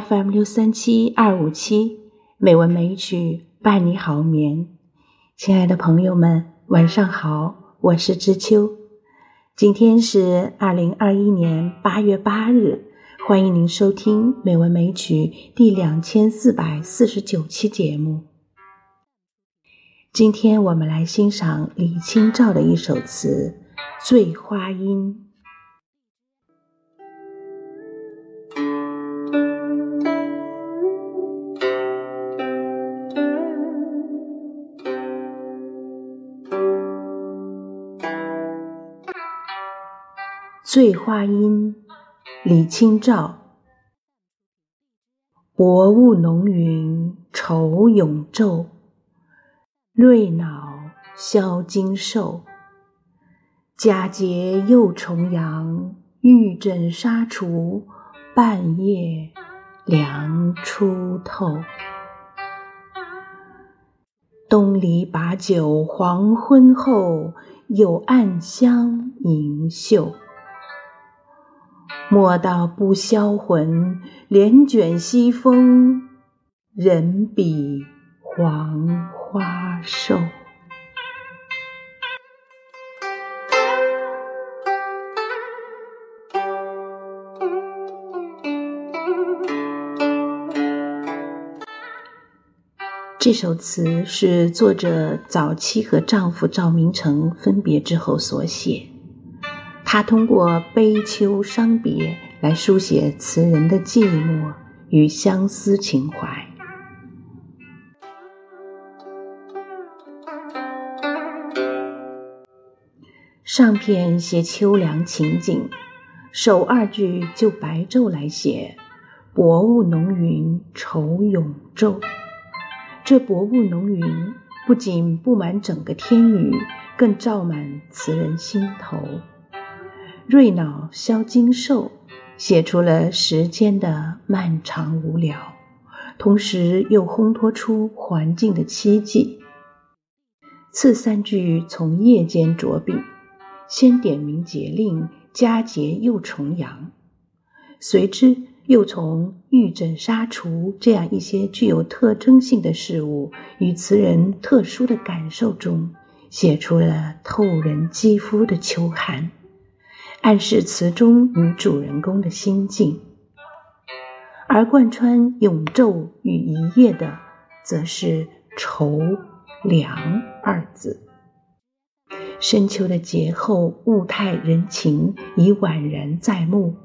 FM 六三七二五七美文美曲伴你好眠，亲爱的朋友们，晚上好，我是知秋。今天是二零二一年八月八日，欢迎您收听美文美曲第两千四百四十九期节目。今天我们来欣赏李清照的一首词《醉花阴》。《醉花阴》李清照。薄雾浓云愁永昼，瑞脑消金兽。佳节又重阳，玉枕纱厨，半夜凉初透。东篱把酒黄昏后，有暗香盈袖。莫道不销魂，帘卷西风，人比黄花瘦。这首词是作者早期和丈夫赵明诚分别之后所写。他通过悲秋伤别来书写词人的寂寞与相思情怀。上片写秋凉情景，首二句就白昼来写：“薄雾浓云愁永昼。”这薄雾浓云不仅布满整个天宇，更照满词人心头。瑞脑消金兽，写出了时间的漫长无聊，同时又烘托出环境的凄寂。次三句从夜间着笔，先点明节令，佳节又重阳，随之又从玉枕纱厨这样一些具有特征性的事物与词人特殊的感受中，写出了透人肌肤的秋寒。暗示词中女主人公的心境，而贯穿“永昼”与“一夜”的，则是“愁凉”二字。深秋的节后，物态人情已宛然在目，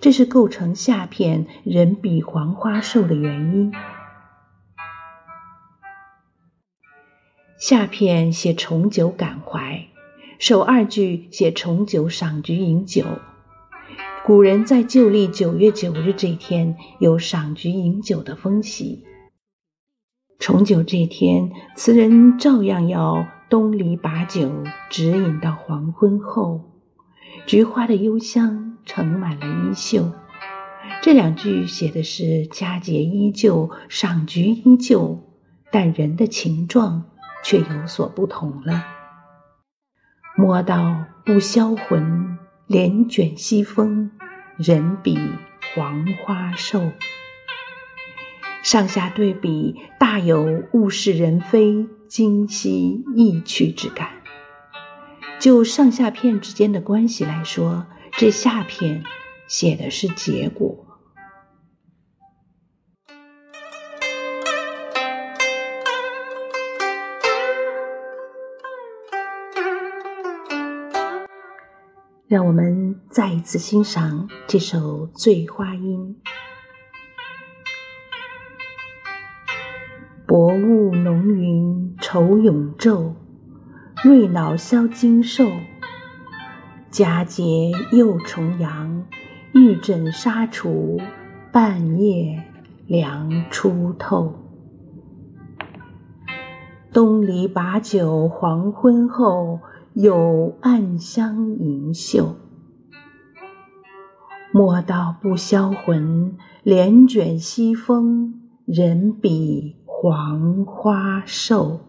这是构成下片“人比黄花瘦”的原因。下片写重九感怀。首二句写重九赏菊饮酒，古人在旧历九月九日这天有赏菊饮酒的风习。重九这天，词人照样要东篱把酒直饮到黄昏后，菊花的幽香盛满了衣袖。这两句写的是佳节依旧，赏菊依旧，但人的情状却有所不同了。莫道不销魂，帘卷西风，人比黄花瘦。上下对比，大有物是人非、今夕易去之感。就上下片之间的关系来说，这下片写的是结果。让我们再一次欣赏这首《醉花阴》。薄雾浓云愁永昼，瑞脑消金兽。佳节又重阳，玉枕纱厨，半夜凉初透。东篱把酒黄昏后。有暗香盈袖。莫道不销魂帘卷西风人比黄花瘦。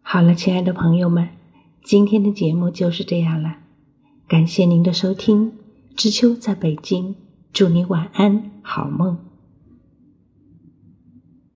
好了亲爱的朋友们今天的节目就是这样了。感谢您的收听，知秋在北京，祝你晚安，好梦。